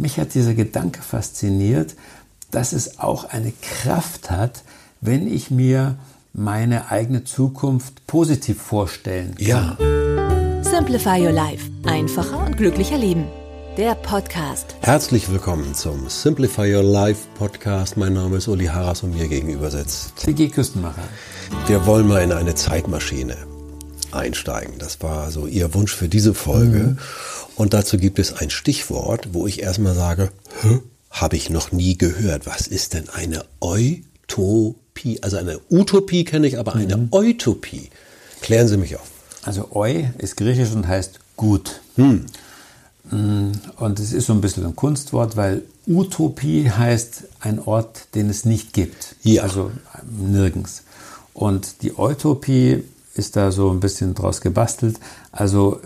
Mich hat dieser Gedanke fasziniert, dass es auch eine Kraft hat, wenn ich mir meine eigene Zukunft positiv vorstellen kann. Ja. Simplify Your Life. Einfacher und glücklicher Leben. Der Podcast. Herzlich willkommen zum Simplify Your Life Podcast. Mein Name ist Uli Harras und mir gegenüber sitzt CG Küstenmacher. Wir wollen mal in eine Zeitmaschine einsteigen. Das war so Ihr Wunsch für diese Folge. Mhm. Und dazu gibt es ein Stichwort, wo ich erstmal sage, habe ich noch nie gehört. Was ist denn eine Utopie? Also eine Utopie kenne ich, aber eine mhm. Utopie. Klären Sie mich auf. Also Eu ist griechisch und heißt gut. Hm. Mm, und es ist so ein bisschen ein Kunstwort, weil Utopie heißt ein Ort, den es nicht gibt. Ja. Also nirgends. Und die Utopie ist da so ein bisschen draus gebastelt. Also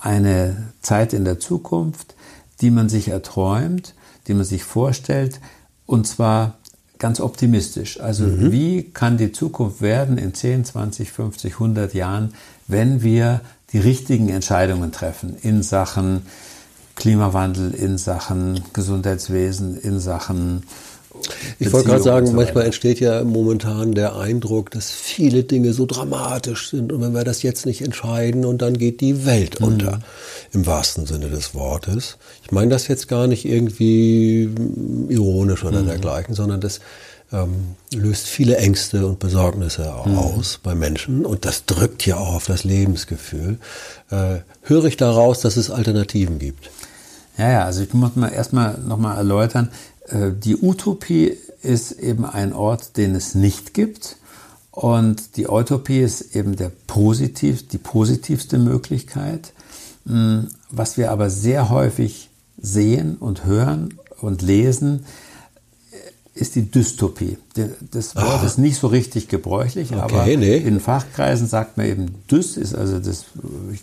eine Zeit in der Zukunft, die man sich erträumt, die man sich vorstellt, und zwar ganz optimistisch. Also mhm. wie kann die Zukunft werden in 10, 20, 50, 100 Jahren, wenn wir die richtigen Entscheidungen treffen in Sachen Klimawandel, in Sachen Gesundheitswesen, in Sachen ich wollte gerade sagen, so manchmal entsteht ja momentan der Eindruck, dass viele Dinge so dramatisch sind und wenn wir das jetzt nicht entscheiden und dann geht die Welt mhm. unter, im wahrsten Sinne des Wortes. Ich meine das jetzt gar nicht irgendwie ironisch oder mhm. dergleichen, sondern das ähm, löst viele Ängste und Besorgnisse mhm. aus bei Menschen und das drückt ja auch auf das Lebensgefühl. Äh, höre ich daraus, dass es Alternativen gibt? Ja, ja, also ich muss mal erstmal nochmal erläutern, die Utopie ist eben ein Ort, den es nicht gibt. Und die Utopie ist eben der positiv, die positivste Möglichkeit. Hm, was wir aber sehr häufig sehen und hören und lesen, ist die Dystopie. Das Wort Aha. ist nicht so richtig gebräuchlich, okay, aber nee. in Fachkreisen sagt man eben Dys ist also das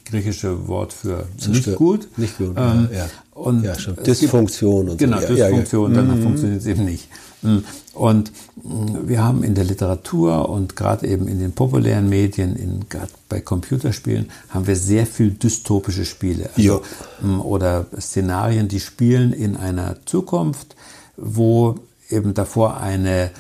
griechische Wort für nicht gut. Nicht gut. Ähm, ja, Und ja, schon. Dysfunktion und genau, so. Genau, Dysfunktion, ja, ja. dann mhm. funktioniert es eben nicht. Mhm. Und mm, wir haben in der Literatur und gerade eben in den populären Medien, in, gerade bei Computerspielen, haben wir sehr viel dystopische Spiele. Also, mm, oder Szenarien, die spielen in einer Zukunft, wo eben davor eine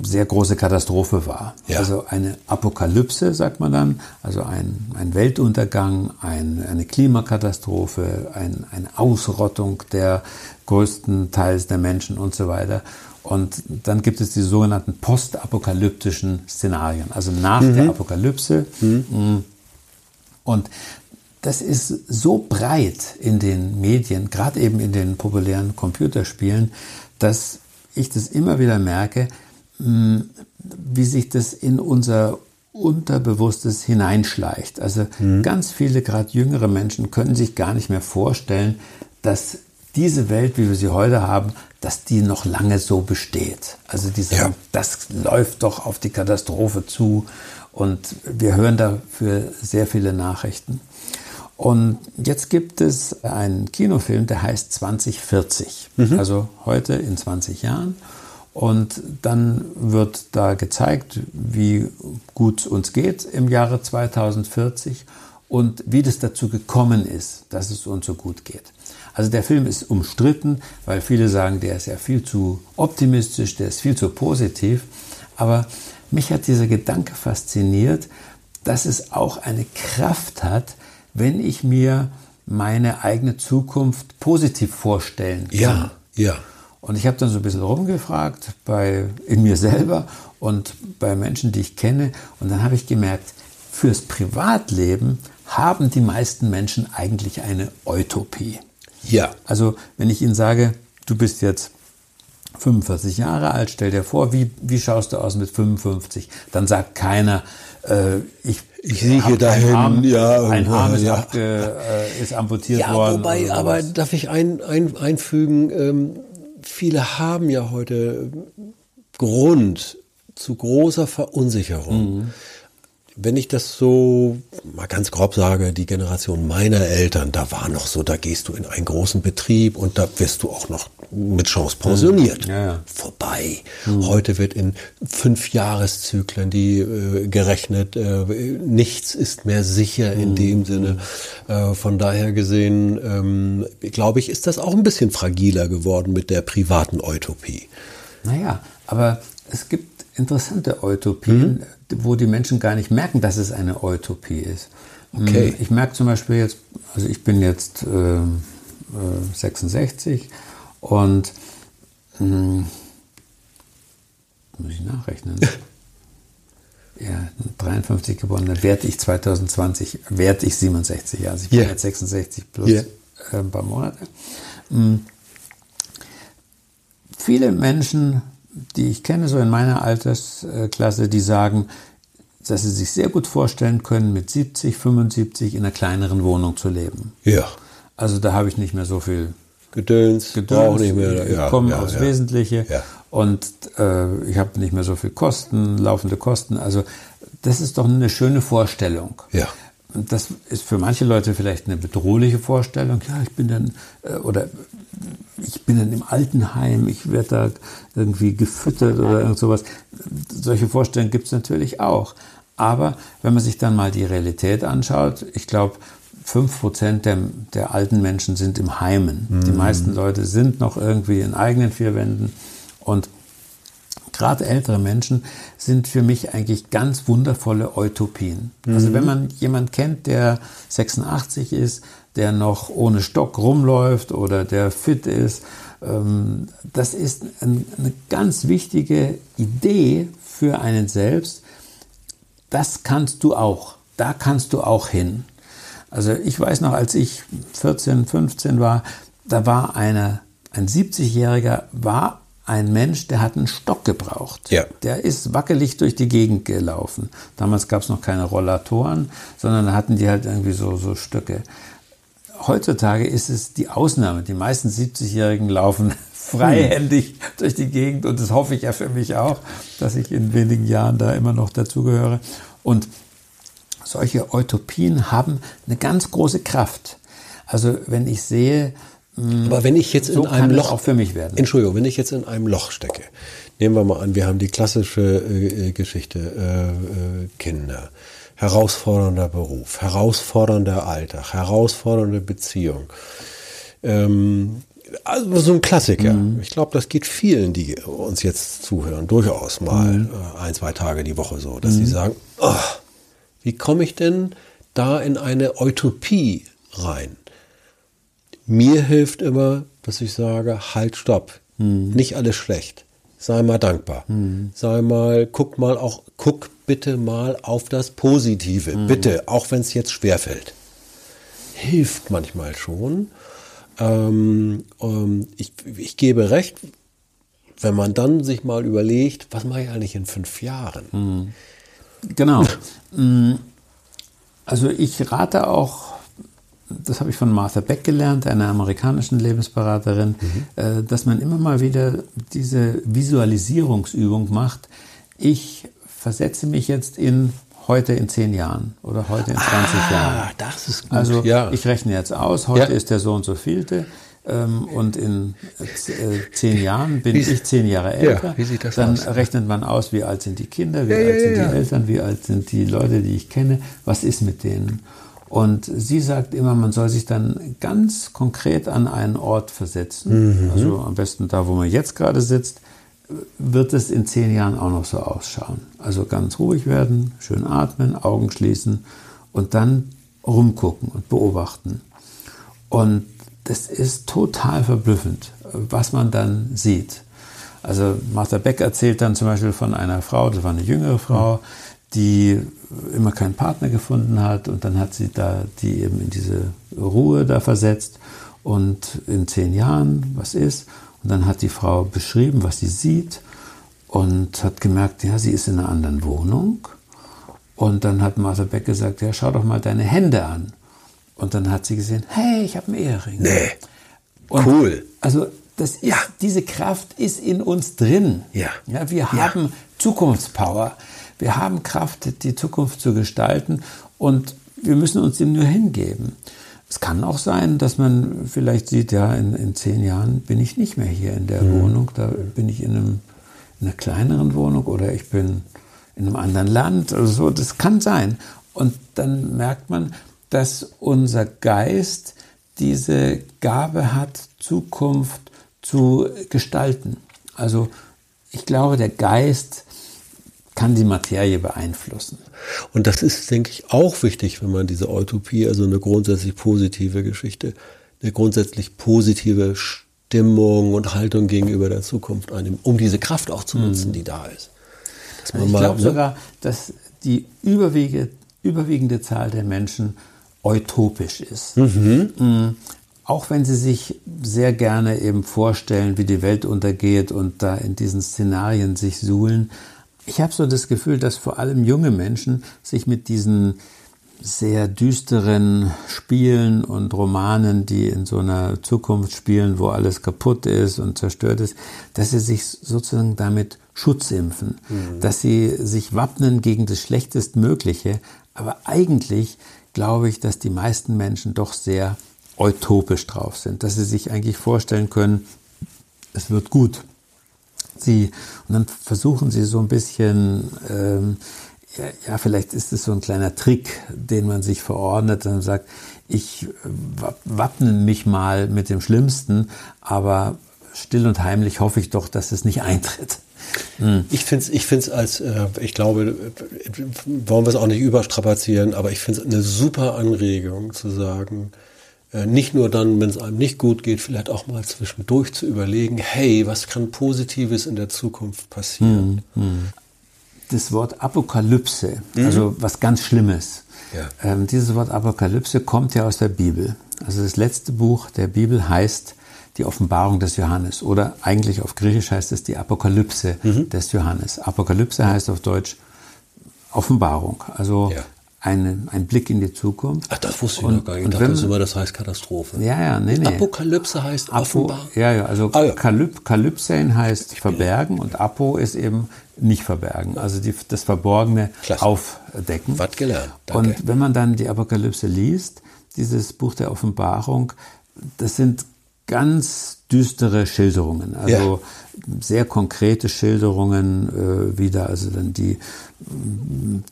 sehr große Katastrophe war. Ja. Also eine Apokalypse, sagt man dann, also ein, ein Weltuntergang, ein, eine Klimakatastrophe, ein, eine Ausrottung der größten Teils der Menschen und so weiter. Und dann gibt es die sogenannten postapokalyptischen Szenarien, also nach mhm. der Apokalypse. Mhm. Und das ist so breit in den Medien, gerade eben in den populären Computerspielen, dass ich das immer wieder merke, hm, wie sich das in unser Unterbewusstes hineinschleicht. Also mhm. ganz viele, gerade jüngere Menschen, können sich gar nicht mehr vorstellen, dass diese Welt, wie wir sie heute haben, dass die noch lange so besteht. Also die sagen, ja. das läuft doch auf die Katastrophe zu. Und wir hören dafür sehr viele Nachrichten. Und jetzt gibt es einen Kinofilm, der heißt 2040. Mhm. Also heute in 20 Jahren. Und dann wird da gezeigt, wie gut es uns geht im Jahre 2040 und wie das dazu gekommen ist, dass es uns so gut geht. Also der Film ist umstritten, weil viele sagen, der ist ja viel zu optimistisch, der ist viel zu positiv. Aber mich hat dieser Gedanke fasziniert, dass es auch eine Kraft hat, wenn ich mir meine eigene Zukunft positiv vorstellen kann. Ja, ja. Und ich habe dann so ein bisschen rumgefragt bei, in mir selber und bei Menschen, die ich kenne. Und dann habe ich gemerkt, fürs Privatleben haben die meisten Menschen eigentlich eine Utopie. Ja. Also wenn ich Ihnen sage, du bist jetzt 45 Jahre alt, stell dir vor, wie, wie schaust du aus mit 55? Dann sagt keiner, äh, ich ich sehe dahin, Arm, ja, ein Arm ist, ja. abge, äh, ist amputiert ja, worden. Wobei, aber darf ich ein, ein, einfügen, ähm, viele haben ja heute Grund zu großer Verunsicherung. Mhm. Wenn ich das so mal ganz grob sage, die Generation meiner Eltern, da war noch so, da gehst du in einen großen Betrieb und da wirst du auch noch mit Chance pensioniert. Mhm. Ja, ja. Vorbei. Heute wird in fünf Jahreszyklen die äh, gerechnet. Äh, nichts ist mehr sicher in dem Sinne. Äh, von daher gesehen, ähm, glaube ich, ist das auch ein bisschen fragiler geworden mit der privaten Utopie. Naja, aber es gibt interessante Utopien, wo die Menschen gar nicht merken, dass es eine Utopie ist. Okay. Ich merke zum Beispiel jetzt, also ich bin jetzt äh, äh, 66 und mh, muss ich nachrechnen. Ja, 53 geboren, dann werde ich 2020, werde ich 67, also ich bin Ja. jetzt 66 plus Ja. äh, ein paar Monate. Mm. Viele Menschen, die ich kenne, so in meiner Altersklasse, die sagen, dass sie sich sehr gut vorstellen können, mit 70, 75 in einer kleineren Wohnung zu leben. Ja. Also da habe ich nicht mehr so viel Gedöns, Gedöns, nicht mehr. ich Ja, komme ja, aufs ja. Wesentliche Ja. und äh, ich habe nicht mehr so viel Kosten, laufende Kosten. Also das ist doch eine schöne Vorstellung. Ja. Und das ist für manche Leute vielleicht eine bedrohliche Vorstellung. Ja, ich bin dann äh, oder ich bin dann im Altenheim, ich werde da irgendwie gefüttert oder irgend sowas. Solche Vorstellungen gibt es natürlich auch. Aber wenn man sich dann mal die Realität anschaut, ich glaube, 5% der, der alten Menschen sind im Heimen. Die meisten Leute sind noch irgendwie in eigenen vier Wänden. Und gerade ältere Menschen sind für mich eigentlich ganz wundervolle Utopien. Also wenn man jemanden kennt, der 86 ist, der noch ohne Stock rumläuft oder der fit ist, ähm, das ist ein, eine ganz wichtige Idee für einen selbst. Das kannst du auch. Da kannst du auch hin. Also ich weiß noch, als ich 14, 15 war, da war eine, ein 70-Jähriger, war ein Mensch, der hat einen Stock gebraucht. Ja. Der ist wackelig durch die Gegend gelaufen. Damals gab es noch keine Rollatoren, sondern hatten die halt irgendwie so, so Stöcke. Heutzutage ist es die Ausnahme. Die meisten 70-Jährigen laufen freihändig durch die Gegend und das hoffe ich ja für mich auch, dass ich in wenigen Jahren da immer noch dazugehöre. Und solche Utopien haben eine ganz große Kraft. Also wenn ich sehe, Aber wenn ich jetzt so in einem Loch auch für mich werden. Entschuldigung, wenn ich jetzt in einem Loch stecke, nehmen wir mal an, wir haben die klassische äh, äh, Geschichte, äh, äh, Kinder, herausfordernder Beruf, herausfordernder Alltag, herausfordernde Beziehung. Ähm, also so ein Klassiker. Ich glaube, das geht vielen, die uns jetzt zuhören, durchaus mal äh, ein, zwei Tage die Woche so, dass sie sagen, oh, wie komme ich denn da in eine Utopie rein? Mir hilft immer, dass ich sage, halt, stopp. Nicht alles schlecht. Sei mal dankbar. Sei mal, guck mal auch, guck bitte mal auf das Positive. Bitte, auch wenn es jetzt schwerfällt. Hilft manchmal schon. Ähm, ähm, ich, ich gebe recht, wenn man dann sich mal überlegt, was mache ich eigentlich in fünf Jahren? Genau. Mm, Also ich rate auch, das habe ich von Martha Beck gelernt, einer amerikanischen Lebensberaterin, äh, dass man immer mal wieder diese Visualisierungsübung macht. Ich versetze mich jetzt in heute in zehn Jahren oder heute in 20 Jahren. Ah, das ist gut. Also ja. ich rechne jetzt aus, heute Ja. ist der so und so vielte ähm, und in äh, zehn Jahren bin Wie- ich zehn Jahre älter. wie sieht das Dann aus? rechnet man aus, wie alt sind die Kinder, wie Ja, alt ja, sind ja, die ja. Eltern, wie alt sind die Leute, die ich kenne, was ist mit denen. Und sie sagt immer, man soll sich dann ganz konkret an einen Ort versetzen. Mhm. Also am besten da, wo man jetzt gerade sitzt, wird es in zehn Jahren auch noch so ausschauen. Also ganz ruhig werden, schön atmen, Augen schließen und dann rumgucken und beobachten. Und das ist total verblüffend, was man dann sieht. Also Martha Beck erzählt dann zum Beispiel von einer Frau, das war eine jüngere Frau, die immer keinen Partner gefunden hat und dann hat sie da die eben in diese Ruhe da versetzt und in zehn Jahren, was ist? Und dann hat die Frau beschrieben, was sie sieht und hat gemerkt, ja, sie ist in einer anderen Wohnung Und dann hat Martha Beck gesagt, ja, schau doch mal deine Hände an. Und dann hat sie gesehen, hey, ich habe einen Ehering. Nee. Und cool. Also das ist, ja. diese Kraft ist in uns drin. Ja. ja wir ja. haben Zukunftspower. Wir haben Kraft, die Zukunft zu gestalten und wir müssen uns dem nur hingeben. Es kann auch sein, dass man vielleicht sieht, ja, in, in zehn Jahren bin ich nicht mehr hier in der mhm. Wohnung, da bin ich in, einem, in einer kleineren Wohnung oder ich bin in einem anderen Land oder so. Das kann sein. Und dann merkt man, dass unser Geist diese Gabe hat, Zukunft zu gestalten. Also ich glaube, der Geist kann die Materie beeinflussen. Und das ist, denke ich, auch wichtig, wenn man diese Utopie, also eine grundsätzlich positive Geschichte, eine grundsätzlich positive Stimmung und Haltung gegenüber der Zukunft einnimmt, um diese Kraft auch zu nutzen, mhm. die da ist. Also ich glaube ne? sogar, dass die überwiegende, überwiegende Zahl der Menschen utopisch ist. Mhm. Mhm auch wenn sie sich sehr gerne eben vorstellen, wie die Welt untergeht und da in diesen Szenarien sich suhlen, ich habe so das Gefühl, dass vor allem junge Menschen sich mit diesen sehr düsteren Spielen und Romanen, die in so einer Zukunft spielen, wo alles kaputt ist und zerstört ist, dass sie sich sozusagen damit schutzimpfen, mhm. dass sie sich wappnen gegen das Schlechtestmögliche. Aber eigentlich glaube ich, dass die meisten Menschen doch sehr utopisch drauf sind, dass sie sich eigentlich vorstellen können, es wird gut. Sie, und dann versuchen sie so ein bisschen, ähm, ja, ja, vielleicht ist es so ein kleiner Trick, den man sich verordnet und sagt, ich wappne mich mal mit dem Schlimmsten, aber still und heimlich hoffe ich doch, dass es nicht eintritt. Hm. Ich finde es ich find's als, äh, ich glaube, wollen wir es auch nicht überstrapazieren, aber ich finde es eine super Anregung zu sagen, äh, nicht nur dann, wenn es einem nicht gut geht, vielleicht auch mal zwischendurch zu überlegen, hey, was kann Positives in der Zukunft passieren? Hm, hm. Das Wort Apokalypse, mhm. also was ganz Schlimmes. Ja. Ähm, dieses Wort Apokalypse kommt ja aus der Bibel. Also das letzte Buch der Bibel heißt die Offenbarung des Johannes oder eigentlich auf Griechisch heißt es die Apokalypse mhm. des Johannes. Apokalypse heißt auf Deutsch Offenbarung. Also ja eine, ein Blick in die Zukunft. Ach, das wusste ich und, noch gar nicht. Ich dachte wenn, immer, das heißt Katastrophe. Ja, ja, nee, nee. Apokalypse heißt Apo, offenbar. Ja, ja, also ah, ja. Kalyp, Kalypsein heißt verbergen und Apo ist eben nicht verbergen, also die, das Verborgene Klasse. aufdecken. Was gelernt. Danke. Und wenn man dann die Apokalypse liest, dieses Buch der Offenbarung, das sind ganz düstere Schilderungen, also ja. sehr konkrete Schilderungen, äh, wie da also dann die äh,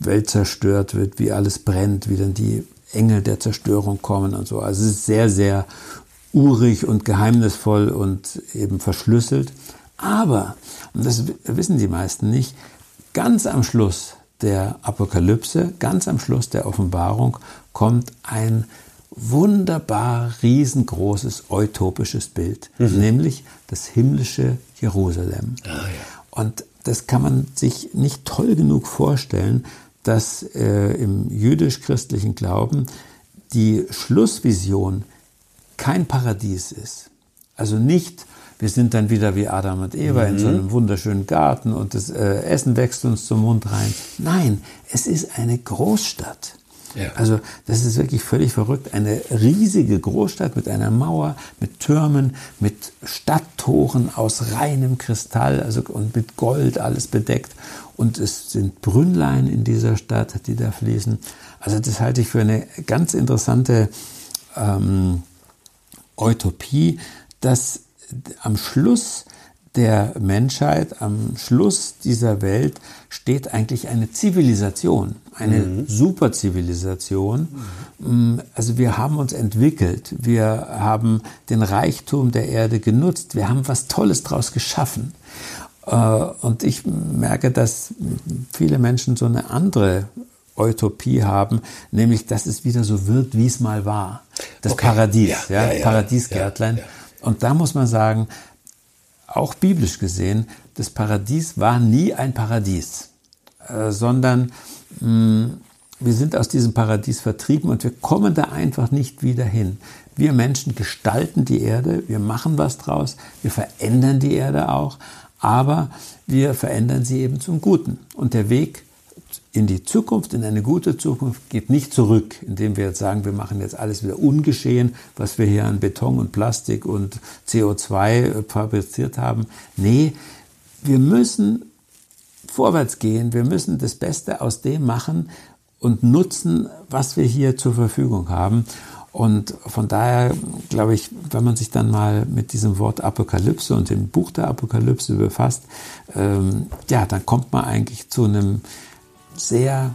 Welt zerstört wird, wie alles brennt, wie dann die Engel der Zerstörung kommen und so. Also es ist sehr, sehr urig und geheimnisvoll und eben verschlüsselt. Aber, und das wissen die meisten nicht, ganz am Schluss der Apokalypse, ganz am Schluss der Offenbarung kommt ein wunderbar riesengroßes utopisches Bild, mhm. nämlich das himmlische Jerusalem. Ah, ja. Und das kann man sich nicht toll genug vorstellen, dass äh, im jüdisch-christlichen Glauben die Schlussvision kein Paradies ist. Also nicht, wir sind dann wieder wie Adam und Eva mhm. in so mhm. einem wunderschönen Garten und das äh, Essen wächst uns zum Mund rein. Nein, es ist eine Großstadt. Ja. Also das ist wirklich völlig verrückt. Eine riesige Großstadt mit einer Mauer, mit Türmen, mit Stadttoren aus reinem Kristall also, und mit Gold alles bedeckt. Und es sind Brünnlein in dieser Stadt, die da fließen. Also das halte ich für eine ganz interessante ähm, Utopie, dass am Schluss der Menschheit, am Schluss dieser Welt steht eigentlich eine Zivilisation, eine mhm. Superzivilisation. Mhm. Also wir haben uns entwickelt, wir haben den Reichtum der Erde genutzt, wir haben was Tolles daraus geschaffen. Äh, und ich merke, dass viele Menschen so eine andere Utopie haben, nämlich dass es wieder so wird, wie es mal war. Das okay. Paradies, ja, ja, ja Paradiesgärtlein. Und da muss man sagen, auch biblisch gesehen, das Paradies war nie ein Paradies, äh, sondern mm, wir sind aus diesem Paradies vertrieben und wir kommen da einfach nicht wieder hin. Wir Menschen gestalten die Erde, wir machen was draus, wir verändern die Erde auch, aber wir verändern sie eben zum Guten. Und der Weg in die Zukunft, in eine gute Zukunft, geht nicht zurück, indem wir jetzt sagen, wir machen jetzt alles wieder ungeschehen, was wir hier an Beton und Plastik und CO2 fabriziert haben. Nee, wir müssen vorwärts gehen, wir müssen das Beste aus dem machen und nutzen, was wir hier zur Verfügung haben. Und von daher glaube ich, wenn man sich dann mal mit diesem Wort Apokalypse und dem Buch der Apokalypse befasst, ähm, ja, dann kommt man eigentlich zu einem sehr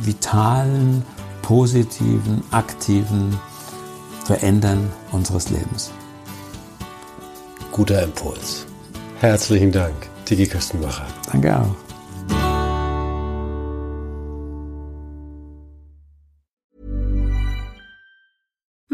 vitalen, positiven, aktiven Verändern unseres Lebens. Guter Impuls. Herzlichen Dank, Tiki Köstenmacher. Danke auch.